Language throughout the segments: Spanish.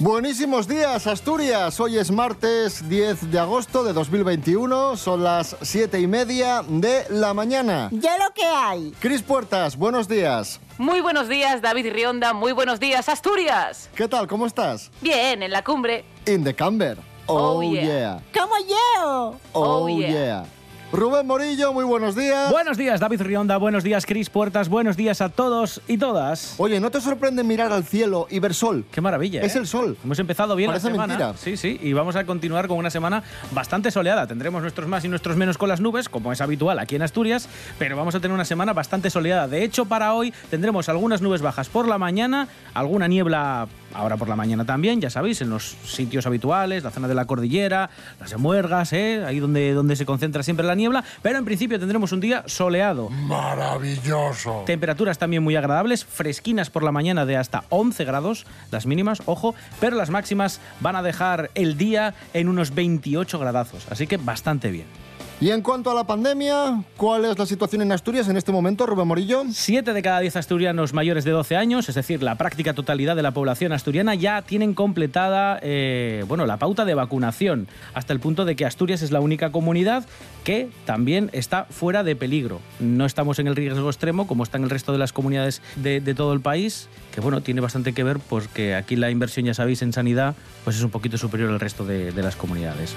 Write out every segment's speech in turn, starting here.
Buenísimos días, Asturias. Hoy es martes 10 de agosto de 2021. Son las 7 y media de la mañana. Ya lo que hay. Cris Puertas, buenos días. Muy buenos días, David Rionda. Muy buenos días, Asturias. ¿Qué tal? ¿Cómo estás? Bien, en la cumbre. In the camber. Oh, yeah. Como yo. Oh, Oh, yeah. yeah. Rubén Morillo, muy buenos días. Buenos días, David Rionda. Buenos días, Cris Puertas. Buenos días a todos y todas. Oye, ¿no te sorprende mirar al cielo y ver sol? Qué maravilla. Es ¿eh? el sol. Hemos empezado bien Parece la semana. mentira. Sí, sí. Y vamos a continuar con una semana bastante soleada. Tendremos nuestros más y nuestros menos con las nubes, como es habitual aquí en Asturias, pero vamos a tener una semana bastante soleada. De hecho, para hoy tendremos algunas nubes bajas por la mañana, alguna niebla ahora por la mañana también, ya sabéis, en los sitios habituales, la zona de la cordillera, las emuergas, ¿eh? ahí donde, donde se concentra siempre la niebla, pero en principio tendremos un día soleado. Maravilloso. Temperaturas también muy agradables, fresquinas por la mañana de hasta 11 grados, las mínimas, ojo, pero las máximas van a dejar el día en unos 28 gradazos, así que bastante bien. Y en cuanto a la pandemia, ¿cuál es la situación en Asturias en este momento, Rubén Morillo? 7 de cada 10 asturianos mayores de 12 años, es decir, la práctica totalidad de la población asturiana, ya tienen completada eh, bueno, la pauta de vacunación, hasta el punto de que Asturias es la única comunidad que también está fuera de peligro. No estamos en el riesgo extremo como están el resto de las comunidades de, de todo el país, que bueno, tiene bastante que ver porque aquí la inversión, ya sabéis, en sanidad pues es un poquito superior al resto de, de las comunidades.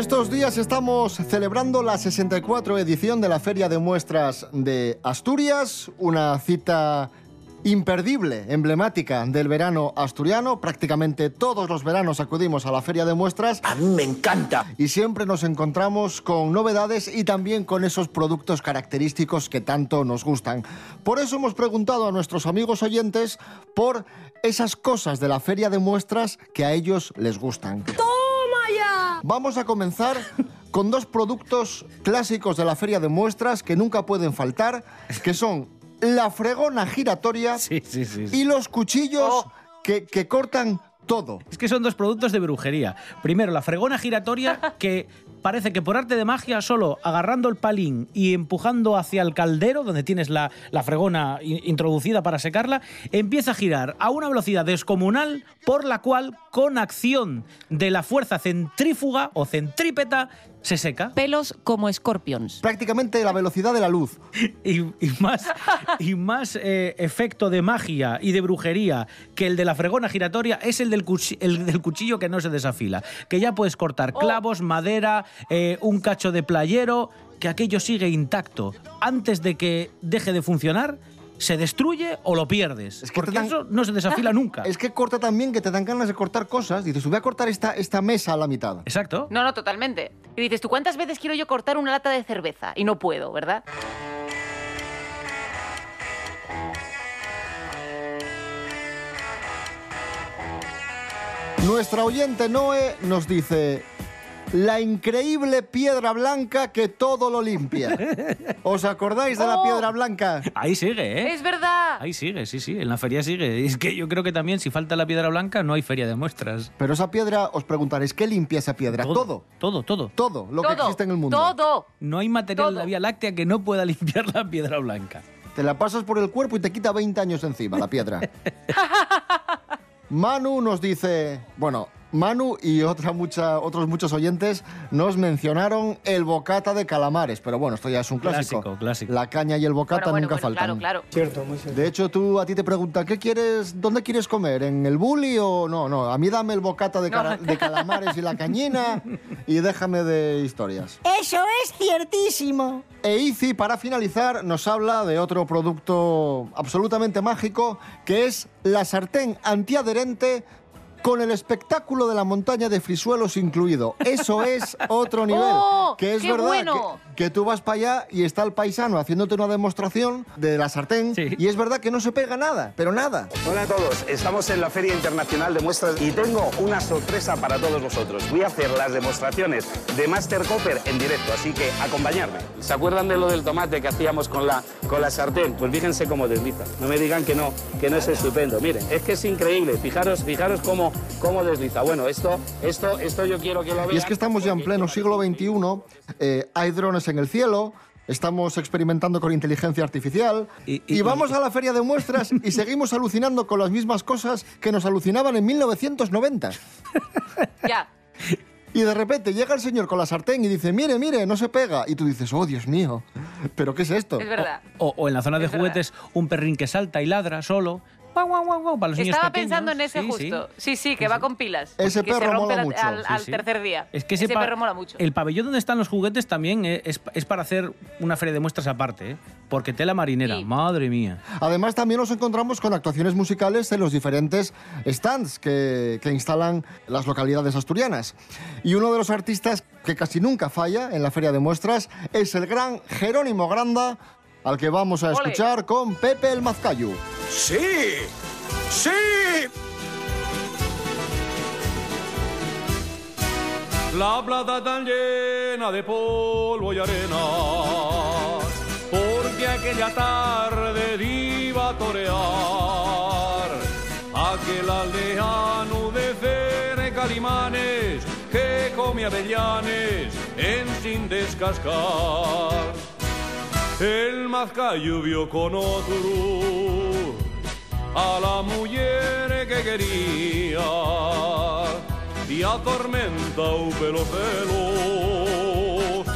Estos días estamos celebrando la 64 edición de la Feria de Muestras de Asturias, una cita imperdible, emblemática del verano asturiano. Prácticamente todos los veranos acudimos a la Feria de Muestras A mí me encanta. y siempre nos encontramos con novedades y también con esos productos característicos que tanto nos gustan. Por eso hemos preguntado a nuestros amigos oyentes por esas cosas de la Feria de Muestras que a ellos les gustan. Vamos a comenzar con dos productos clásicos de la feria de muestras que nunca pueden faltar, que son la fregona giratoria Sí, sí, sí. sí. y los cuchillos que, que cortan todo. Es que son dos productos de brujería. Primero, la fregona giratoria, que parece que por arte de magia, solo agarrando el palín y empujando hacia el caldero, donde tienes la, la fregona introducida para secarla, empieza a girar a una velocidad descomunal, por la cual, con acción de la fuerza centrífuga o centrípeta, se seca. Pelos como scorpions. Prácticamente la velocidad de la luz. y, y más, y más eh, efecto de magia y de brujería que el de la fregona giratoria es el del, cuchi- el del cuchillo que no se desafila. Que ya puedes cortar clavos, madera, eh, un cacho de playero, que aquello sigue intacto. Antes de que deje de funcionar, se destruye o lo pierdes. Es que porque dan- eso no se desafila nunca. Es que corta también que te dan ganas de cortar cosas. Dices, voy a cortar esta, esta mesa a la mitad. Exacto. No, no, totalmente. Y dices, ¿tú cuántas veces quiero yo cortar una lata de cerveza? Y no puedo, ¿verdad? Nuestra oyente Noé nos dice, la increíble piedra blanca que todo lo limpia. ¿Os acordáis de la Oh. piedra blanca? Ahí sigue, ¿eh? ¡Es verdad! Ahí sigue, sí, sí. En la feria sigue. Es que yo creo que también, si falta la piedra blanca, no hay feria de muestras. Pero esa piedra, os preguntaréis, ¿qué limpia esa piedra? Todo. Todo, todo. Todo lo que existe en el mundo. Todo. No hay material en Todo. la Vía Láctea que no pueda limpiar la piedra blanca. Te la pasas por el cuerpo y te quita 20 años encima la piedra. Manu nos dice, bueno, Manu y otra mucha, otros muchos oyentes nos mencionaron el bocata de calamares, pero bueno, esto ya es un clásico. Clásico, clásico. La caña y el bocata Bueno, bueno, nunca bueno, faltan. claro, claro. De hecho, tú a ti te preguntan, ¿qué quieres, dónde quieres comer? ¿En el bully o no? No, a mí dame el bocata de, cara- de calamares y la cañina y déjame de historias. Eso es ciertísimo. E Izi, para finalizar, nos habla de otro producto absolutamente mágico, que es la sartén antiadherente con el espectáculo de la montaña de Frisuelos incluido. Eso es otro nivel. ¡Oh, que es qué verdad bueno! que, que tú vas para allá y está el paisano haciéndote una demostración de la sartén Sí. y es verdad que no se pega nada, pero nada. Hola a todos, estamos en la Feria Internacional de Muestras y tengo una sorpresa para todos vosotros. Voy a hacer las demostraciones de Master Copper en directo, así que acompañadme. ¿Se acuerdan de lo del tomate que hacíamos con la, con la sartén? Pues fíjense cómo desliza. No me digan que no, que no es estupendo. Miren, es que es increíble. Fijaros, fijaros cómo, cómo desliza. Bueno, esto, esto, esto yo quiero que lo vean. Y es que estamos ya en pleno siglo XXI, eh, hay drones en el cielo, estamos experimentando con inteligencia artificial y, Y- y- vamos a la feria de muestras y seguimos alucinando con las mismas cosas que nos alucinaban en 1990. Ya. Y de repente llega el señor con la sartén y dice, mire, mire, no se pega. Y tú dices, oh, Dios mío, ¿pero qué es esto? Es verdad. O, o en la zona de Es verdad. juguetes, un perrín que salta y ladra solo. Guau, guau, guau, guau, para los niños Estaba pequeños. pensando en ese Sí, sí. justo. Sí, sí, que va con pilas. Ese que se perro rompe mola al- mucho. al, Sí, al sí. tercer día. Es que ese, ese, pa- perro mola mucho. El pabellón donde están los juguetes también es, es para hacer una feria de muestras aparte, ¿eh? porque tela marinera, Sí. madre mía. Además, también nos encontramos con actuaciones musicales en los diferentes stands que, que instalan las localidades asturianas. Y uno de los artistas que casi nunca falla en la feria de muestras es el gran Jerónimo Granda, al que vamos a Ole. escuchar con Pepe el Mazcayu. ¡Sí! ¡Sí! La plata tan llena de polvo y arena, porque aquella tarde iba a torear aquel aldeano de Calimanes que come avellanes en sin descascar. El mazcayo vio con otro a la mujer que quería y atormentó pelos celos.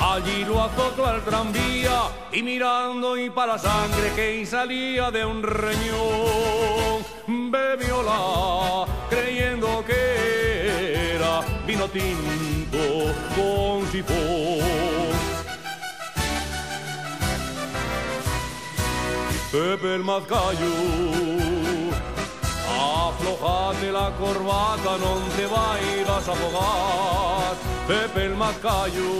Allí lo azotó al tranvía y mirando y para la sangre que salía de un reñón, bebióla creyendo que era vino tinto con sifón. Pepe el Mazcayo. Aflojate la corbata, non te vayas a afogar. Pepe el Mazcayo.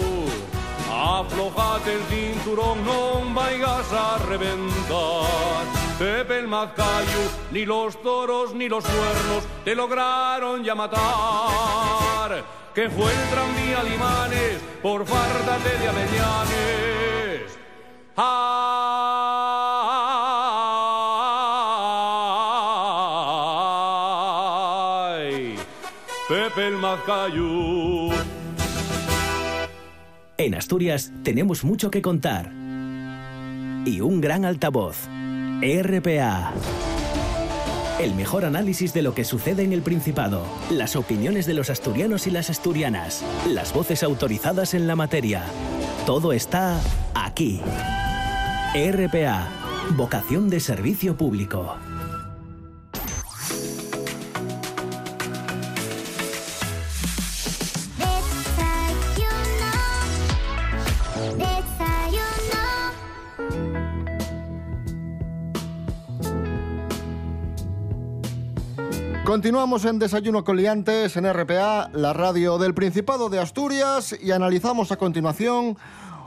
Aflojate el cinturón, non vayas a reventar. Pepe el Mazcayo, ni los toros ni los cuernos te lograron ya matar. Que fue el tranvía Limanes por fártate de avellanes. ¡Ay! En Asturias tenemos mucho que contar. Y un gran altavoz. RPA. El mejor análisis de lo que sucede en el Principado. Las opiniones de los asturianos y las asturianas. Las voces autorizadas en la materia. Todo está aquí. RPA. Vocación de servicio público. Continuamos en Desayuno con Liantes en RPA, la radio del Principado de Asturias, y analizamos a continuación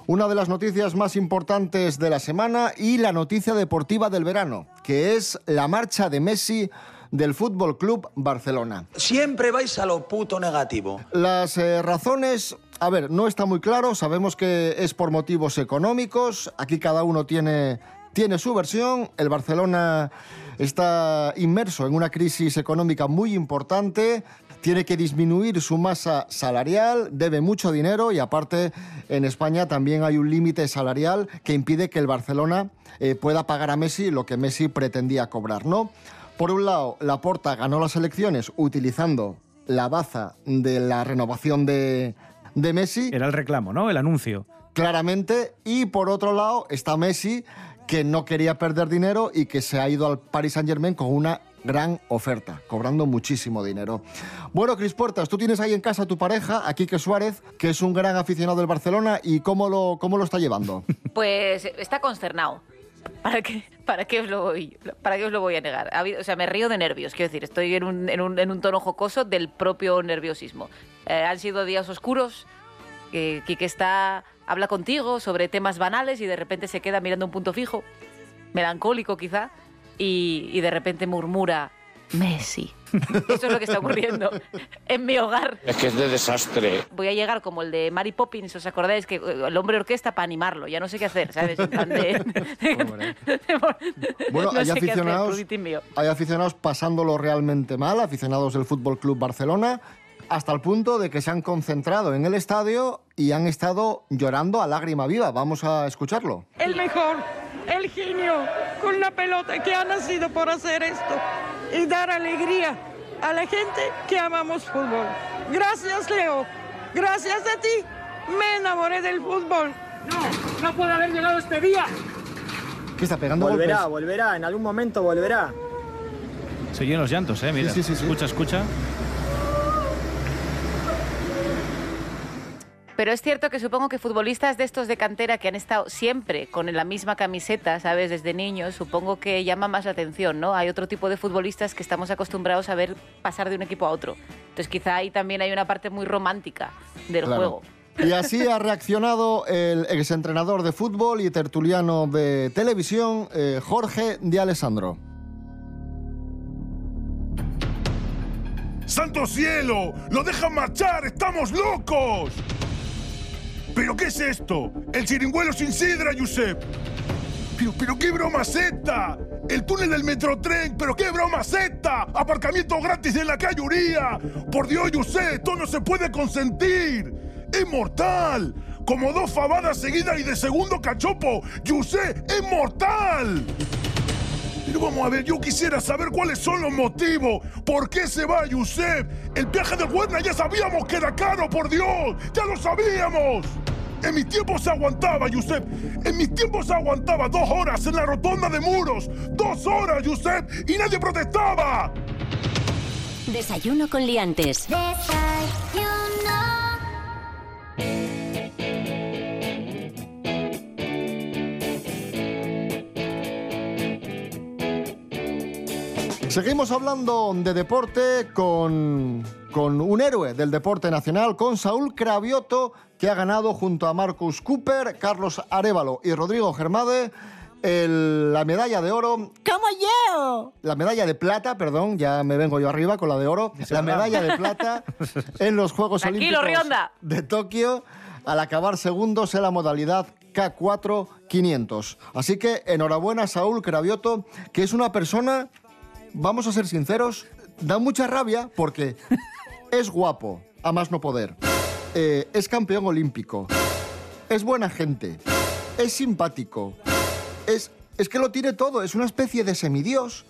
una de las noticias más importantes de la semana y la noticia deportiva del verano, que es la marcha de Messi del Fútbol Club Barcelona. Siempre vais a lo puto negativo. Las eh, razones, a ver, no está muy claro, sabemos que es por motivos económicos, aquí cada uno tiene, tiene su versión, el Barcelona está inmerso en una crisis económica muy importante, tiene que disminuir su masa salarial, debe mucho dinero y aparte en España también hay un límite salarial que impide que el Barcelona eh, pueda pagar a Messi lo que Messi pretendía cobrar, ¿no? Por un lado, Laporta ganó las elecciones utilizando la baza de la renovación de, de Messi, Era el reclamo, ¿no? El anuncio. claramente, y por otro lado está Messi, que no quería perder dinero y que se ha ido al Paris Saint-Germain con una gran oferta, cobrando muchísimo dinero. Bueno, Cris Puertas, tú tienes ahí en casa a tu pareja, a Quique Suárez, que es un gran aficionado del Barcelona, ¿y cómo lo, cómo lo está llevando? Pues está consternado. ¿Para qué, para, qué os lo voy, ¿Para qué os lo voy a negar? O sea, me río de nervios, quiero decir, estoy en un, en un, tono jocoso del propio nerviosismo. Eh, han sido días oscuros, que Quique está, habla contigo sobre temas banales y de repente se queda mirando un punto fijo, melancólico quizá, y, y de repente murmura, Messi. Eso es lo que está ocurriendo en mi hogar. Es que es de desastre. Voy a llegar como el de Mary Poppins, ¿os acordáis? Que eh, el hombre orquesta para animarlo, ya no sé qué hacer, ¿sabes? De- Bueno, no hay hacer, aficionados, hay aficionados pasándolo realmente mal, aficionados del Fútbol Club Barcelona, hasta el punto de que se han concentrado en el estadio y han estado llorando a lágrima viva. Vamos a escucharlo. el mejor, el genio con la pelota que ha nacido por hacer esto y dar alegría a la gente que amamos fútbol. Gracias, Leo. Gracias a ti me enamoré del fútbol. No, no puede haber llegado este día. ¿Qué está pegando Volverá, golpes? volverá, en algún momento volverá. Se oyen los llantos, ¿eh? Mira, Sí, sí, sí, sí. escucha, escucha. Pero es cierto que supongo que futbolistas de estos de cantera que han estado siempre con la misma camiseta, ¿sabes? Desde niños, supongo que llama más la atención, ¿no? Hay otro tipo de futbolistas que estamos acostumbrados a ver pasar de un equipo a otro. Entonces quizá ahí también hay una parte muy romántica del Claro. juego. Y así ha reaccionado el exentrenador de fútbol y tertuliano de televisión, eh, Jorge de Alessandro. ¡Santo cielo! ¡Lo dejan marchar! ¡Estamos locos! ¿Pero qué es esto? ¡El chiringuelo sin sidra, Josep! ¿Pero, pero qué broma esta? ¡El túnel del Metrotren! ¿Pero qué broma esta? ¡Aparcamiento gratis en la calle Uría! ¡Por Dios, Josep! ¡Esto no se puede consentir! ¡Es mortal! Como dos fabadas seguidas y de segundo cachopo. ¡Josep! ¡Es mortal! Pero vamos a ver, yo quisiera saber cuáles son los motivos. ¿Por qué se va, Yusef? El viaje del Huerna ya sabíamos que era caro, por Dios. ¡Ya lo sabíamos! En mis tiempos se aguantaba, Yusef. En mis tiempos se aguantaba dos horas en la rotonda de muros. Dos horas, Yusef. Y nadie protestaba. Desayuno con liantes. Seguimos hablando de deporte con, con un héroe del deporte nacional, con Saúl Cravioto, que ha ganado junto a Marcus Cooper, Carlos Arevalo y Rodrigo Germade el- la medalla de oro, ¡Como yo! la medalla de plata, perdón, ya me vengo yo arriba con la de oro, la medalla de plata en los Juegos Tranquilo, Olímpicos Rionda. de Tokio al acabar segundos en la modalidad K4 500. Así que enhorabuena Saúl Cravioto, que es una persona, vamos a ser sinceros, da mucha rabia porque es guapo, a más no poder, eh, es campeón olímpico, es buena gente, es simpático, es, es que lo tiene todo, es una especie de semidios.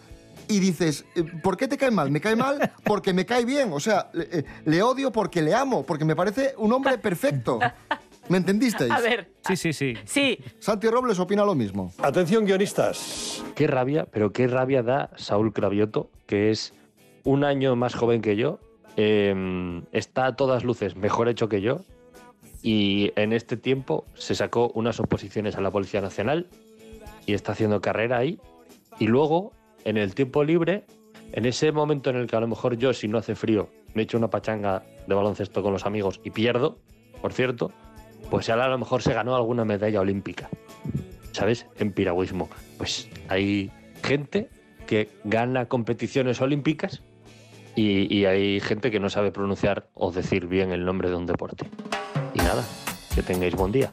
Y dices, eh, ¿por qué te cae mal? Me cae mal porque me cae bien. O sea, le, eh, le odio porque le amo, porque me parece un hombre perfecto. ¿Me entendisteis? A ver. Sí, sí, sí. Sí. Santi Robles opina lo mismo. Atención, guionistas. Qué rabia, pero qué rabia da Saúl Cravioto, que es un año más joven que yo, eh, está a todas luces mejor hecho que yo, y en este tiempo se sacó unas oposiciones a la Policía Nacional y está haciendo carrera ahí. Y luego, en el tiempo libre, en ese momento en el que a lo mejor yo, si no hace frío, me echo una pachanga de baloncesto con los amigos y pierdo, por cierto, pues él a lo mejor se ganó alguna medalla olímpica. ¿sabes? En piragüismo. Pues hay gente que gana competiciones olímpicas y, y hay gente que no sabe pronunciar o decir bien el nombre de un deporte. Y nada, que tengáis buen día.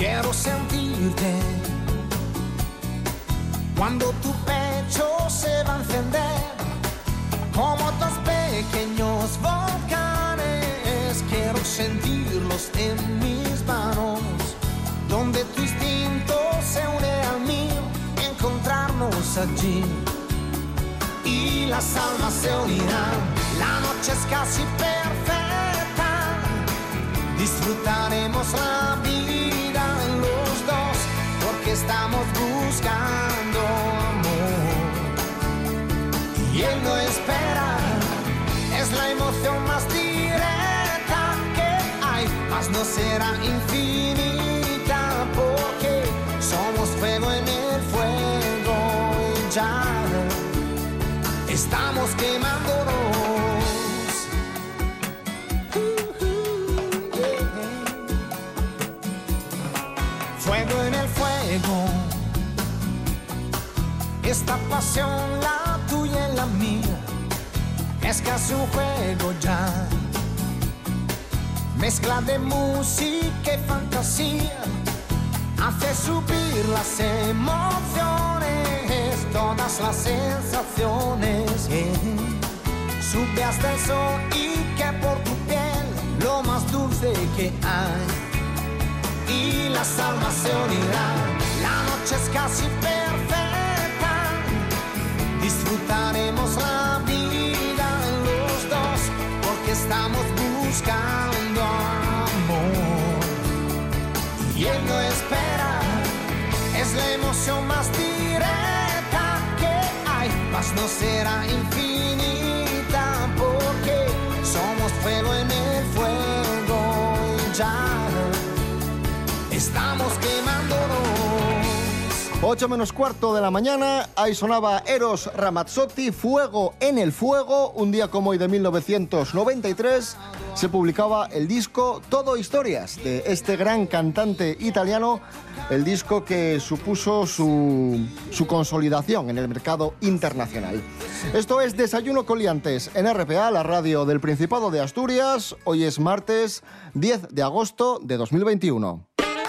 Quiero sentirte cuando tu pecho se va a encender como dos pequeños volcanes. Quiero sentirlos en mis manos, donde tu instinto se une al mío, encontrarnos allí y las almas se unirán. La noche es casi perfecta, disfrutaremos la vida estamos buscando amor. Y él no espera, es la emoción más directa que hay, mas no será infinita, porque somos fuego en el fuego y ya estamos quemándonos. Esta pasión, la tuya y la mía, es casi un juego ya. Mezcla de música y fantasía hace subir las emociones, todas las sensaciones. Sube hasta el sol y que por tu piel lo más dulce que hay. Y las almas se unirán, la noche es casi perfecta. Disfrutaremos la vida los dos, porque estamos buscando amor y él no espera. Es la emoción más directa que hay, mas no será infinita 8 menos cuarto de la mañana, ahí sonaba Eros Ramazzotti, Fuego en el Fuego, un día como hoy de 1993 se publicaba el disco Todo Historias de este gran cantante italiano, el disco que supuso su, su consolidación en el mercado internacional. Esto es Desayuno Coliantes en RPA, la radio del Principado de Asturias, hoy es martes 10 de agosto de 2021.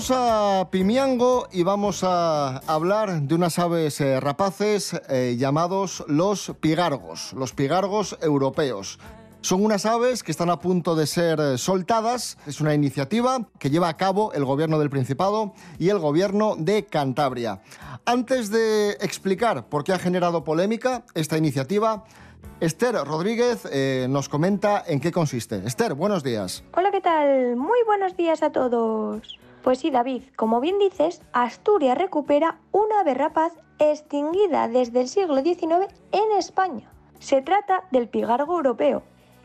Vamos a Pimiango y vamos a hablar de unas aves eh, rapaces eh, llamados los pigargos, los pigargos europeos. Son unas aves que están a punto de ser eh, soltadas. Es una iniciativa que lleva a cabo el gobierno del Principado y el gobierno de Cantabria. Antes de explicar por qué ha generado polémica esta iniciativa, Esther Rodríguez eh, nos comenta en qué consiste. Esther, buenos días. Hola, ¿qué tal? Muy buenos días a todos. Pues sí, David, como bien dices, Asturias recupera una ave rapaz extinguida desde el siglo XIX en España. Se trata del pigargo europeo.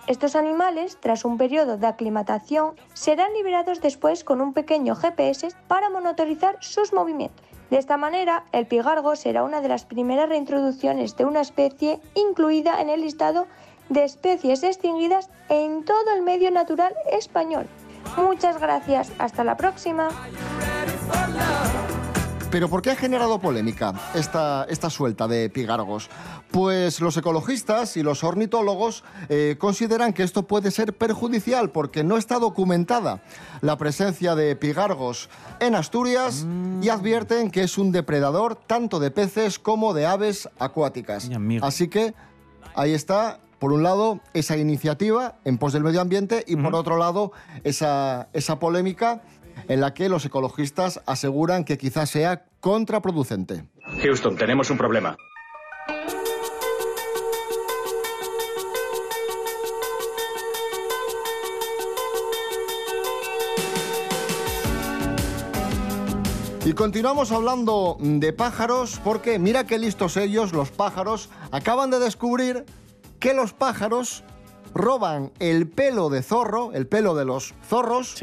Estos animales, tras un periodo de aclimatación, serán liberados después con un pequeño GPS para monitorizar sus movimientos. De esta manera, el pigargo será una de las primeras reintroducciones de una especie incluida en el listado de especies extinguidas en todo el medio natural español. Muchas gracias, hasta la próxima. Pero ¿por qué ha generado polémica esta, esta suelta de pigargos? Pues los ecologistas y los ornitólogos eh, consideran que esto puede ser perjudicial porque no está documentada la presencia de pigargos en Asturias y advierten que es un depredador tanto de peces como de aves acuáticas. Así que ahí está, por un lado, esa iniciativa en pos del medio ambiente y por otro lado, esa, esa polémica en la que los ecologistas aseguran que quizás sea contraproducente. Houston, tenemos un problema. Y continuamos hablando de pájaros porque mira qué listos ellos, los pájaros, acaban de descubrir que los pájaros roban el pelo de zorro, el pelo de los zorros,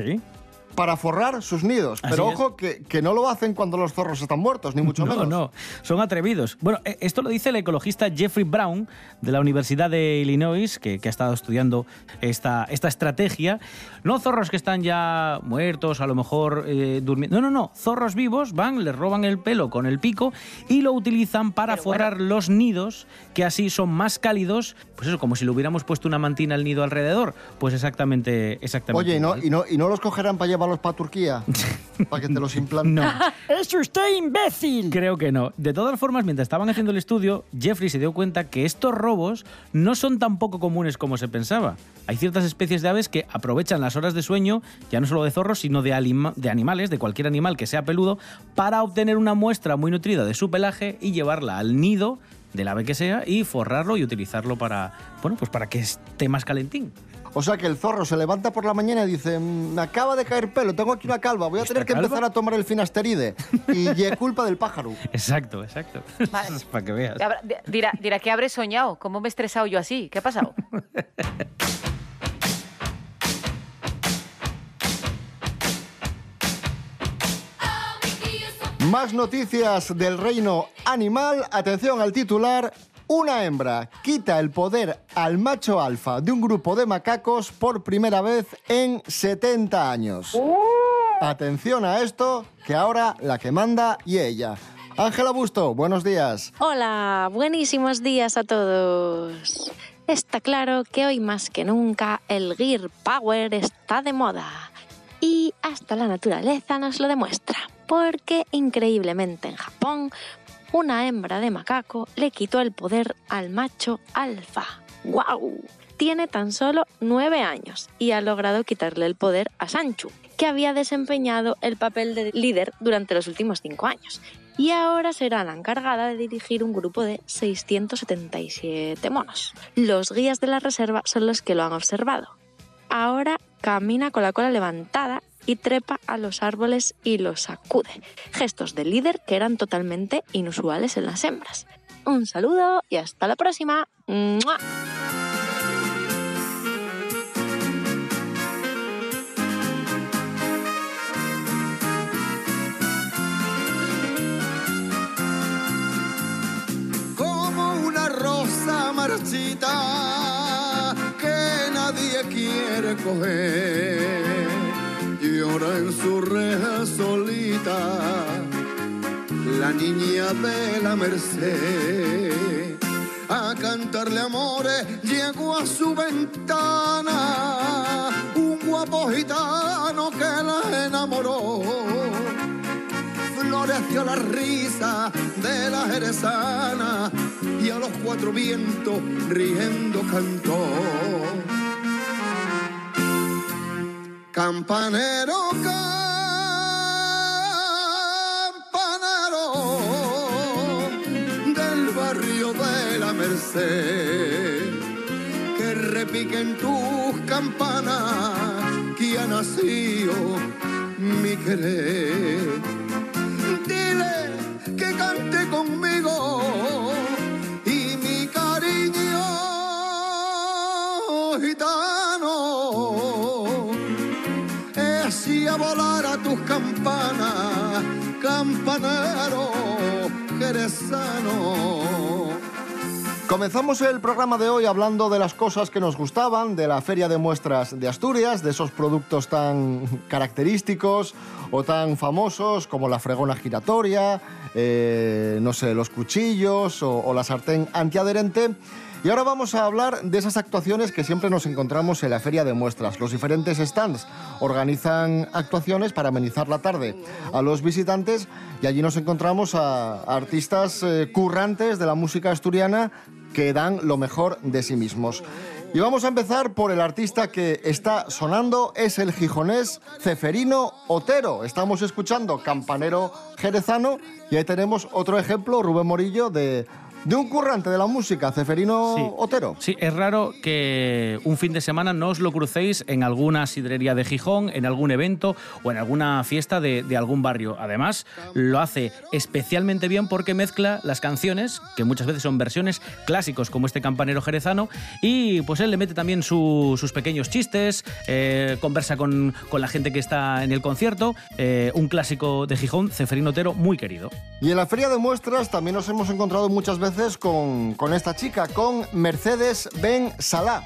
para forrar sus nidos. Así Pero es. ojo, que, que no lo hacen cuando los zorros están muertos, ni mucho no, menos. No, son atrevidos. Bueno, eh, esto lo dice el ecologista Jeffrey Brown de la Universidad de Illinois, que, que ha estado estudiando esta, esta estrategia. No zorros que están ya muertos, a lo mejor eh, durmiendo. No, no, no. Zorros vivos van, les roban el pelo con el pico y lo utilizan para forrar los nidos, que así son más cálidos. Pues eso, como si le hubiéramos puesto una mantina al nido alrededor. Pues exactamente, exactamente. Oye, ¿y no, y, no, ¿y no los cogerán para para Turquía? ¿Para que te los implanten? No. ¡Es usted imbécil! Creo que no. De todas formas, mientras estaban haciendo el estudio, Jeffrey se dio cuenta que estos robos no son tan poco comunes como se pensaba. Hay ciertas especies de aves que aprovechan las horas de sueño, ya no solo de zorros, sino de, alima- de animales, de cualquier animal que sea peludo, para obtener una muestra muy nutrida de su pelaje y llevarla al nido del ave que sea y forrarlo y utilizarlo para, bueno, pues para que esté más calentín. O sea que el zorro se levanta por la mañana y dice, "Mm, me acaba de caer pelo, tengo aquí una calva, voy a tener que calva? empezar a tomar el finasteride. Y es culpa del pájaro. Exacto, exacto. Vale. para que veas. Dirá, dirá que habré soñado. ¿Cómo me he estresado yo así? ¿Qué ha pasado? Más noticias del reino animal. Atención al titular. Una hembra quita el poder al macho alfa de un grupo de macacos por primera vez en 70 años. Atención a esto, que ahora la que manda y ella. Ángela Busto, buenos días. Hola, buenísimos días a todos. Está claro que hoy más que nunca el Gear Power está de moda. Y hasta la naturaleza nos lo demuestra, porque increíblemente en Japón, una hembra de macaco le quitó el poder al macho alfa. ¡Guau! Tiene tan solo nueve años y ha logrado quitarle el poder a Sanchu, que había desempeñado el papel de líder durante los últimos cinco años y ahora será la encargada de dirigir un grupo de 677 monos. Los guías de la reserva son los que lo han observado. Ahora camina con la cola levantada y trepa a los árboles y los sacude. Gestos de líder que eran totalmente inusuales en las hembras. Un saludo y hasta la próxima. ¡Mua! marchita que nadie quiere coger. Reja solita la niña de la merced. A cantarle amores llegó a su ventana un guapo gitano que la enamoró floreció la risa de la jerezana y a los cuatro vientos riendo cantó. Campanero que repiquen tus campanas que ha nacido mi querer dile que cante conmigo y mi cariño gitano es a volar a tus campanas, campanero jerezano. Comenzamos el programa de hoy hablando de las cosas que nos gustaban, de la Feria de Muestras de Asturias, de esos productos tan característicos o tan famosos como la fregona giratoria, eh, no sé, los cuchillos o, o la sartén antiadherente. Y ahora vamos a hablar de esas actuaciones que siempre nos encontramos en la Feria de Muestras. Los diferentes stands organizan actuaciones para amenizar la tarde a los visitantes y allí nos encontramos a artistas eh, currantes de la música asturiana que dan lo mejor de sí mismos. Y vamos a empezar por el artista que está sonando, es el gijonés Ceferino Otero. Estamos escuchando Campanero Jerezano y ahí tenemos otro ejemplo, Rubén Morillo, de de un currante de la música, Ceferino Sí. Otero. Sí, es raro que un fin de semana no os lo crucéis en alguna sidrería de Gijón, en algún evento o en alguna fiesta de, de algún barrio. Además, lo hace especialmente bien porque mezcla las canciones, que muchas veces son versiones clásicos como este campanero jerezano, y pues él le mete también su- sus pequeños chistes, eh, conversa con, con la gente que está en el concierto. eh, un clásico de Gijón, Ceferino Otero, muy querido. Y en la feria de muestras también nos hemos encontrado muchas veces con, con esta chica, con Mercedes Ben Salah.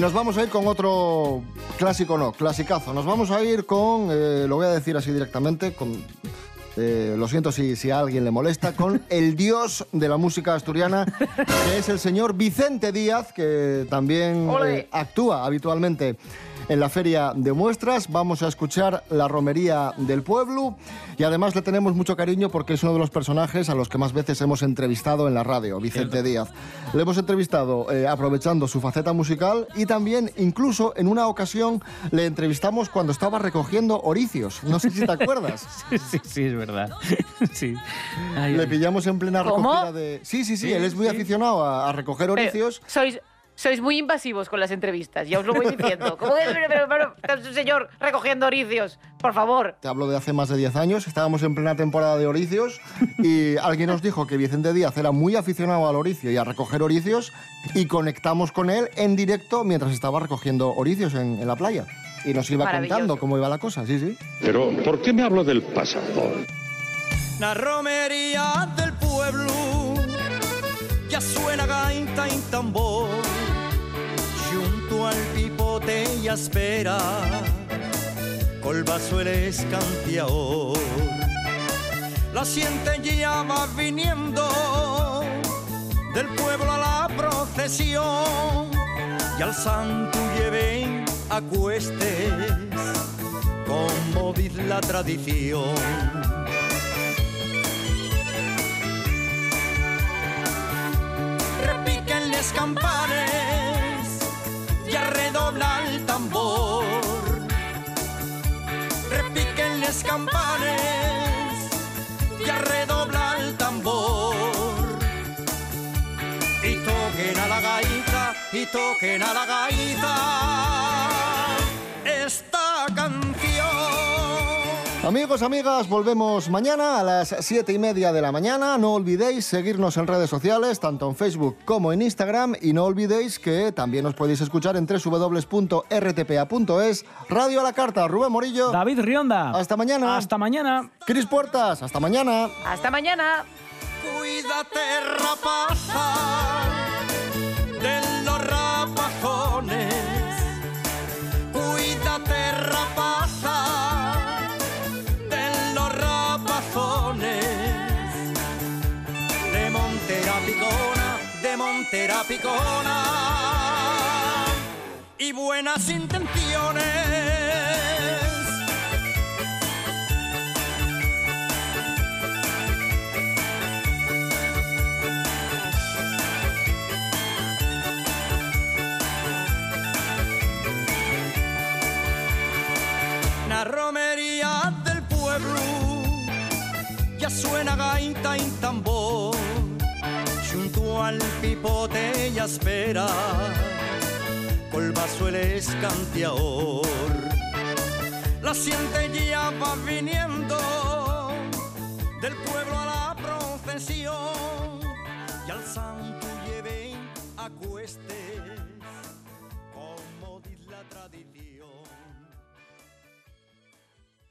Nos vamos a ir con otro clásico, no, clasicazo. Nos vamos a ir con, eh, lo voy a decir así directamente, con, eh, lo siento si, si a alguien le molesta, con el dios de la música asturiana, que es el señor Vicente Díaz, que también eh, actúa habitualmente en la feria de muestras. Vamos a escuchar la romería del pueblo y además le tenemos mucho cariño porque es uno de los personajes a los que más veces hemos entrevistado en la radio, Vicente Díaz. Le hemos entrevistado eh, aprovechando su faceta musical y también incluso en una ocasión le entrevistamos cuando estaba recogiendo oricios. No sé si te acuerdas. Sí, sí, sí, es verdad. Sí. Ay, Le pillamos en plena ¿Cómo? recogida de... Sí, sí, sí, Sí, él es muy sí. aficionado a, a recoger Pero oricios. sois, sois muy invasivos con las entrevistas, ya os lo voy diciendo. ¿Cómo que, pero, pero, señor recogiendo oricios? Por favor. Te hablo de hace más de 10 años, estábamos en plena temporada de oricios y alguien nos dijo que Vicente Díaz era muy aficionado al oricio y a recoger oricios y conectamos con él en directo mientras estaba recogiendo oricios en, en la playa. Y nos iba contando cómo iba la cosa, sí, sí. Pero, ¿por qué me hablo del pasado? La romería del pueblo ya suena gaita y tambor. Al pipote ya espera, col vaso el escanteador. La siente ya va viniendo del pueblo a la procesión y al santo lleven a cuestes como dice la tradición. repiquen Las campanas y redobla el tambor. Y toquen a la gaita, y toquen a la gaita Amigos, amigas, volvemos mañana a las 7 y media de la mañana. No olvidéis seguirnos en redes sociales, tanto en Facebook como en Instagram. Y no olvidéis que también os podéis escuchar en www.rtpa.es. Radio a la carta, Rubén Morillo. David Rionda. Hasta mañana. Hasta mañana. Cris Puertas, hasta mañana. Hasta mañana. Cuídate, rapaza, de los rapazones. Picona. Y buenas intenciones. La romería del pueblo ya suena gaita y tambor. Al pipote y espera col vaso el escanteador. La siente ya va viniendo del pueblo a la procesión y al santo lleven a cuestes como dice la tradición.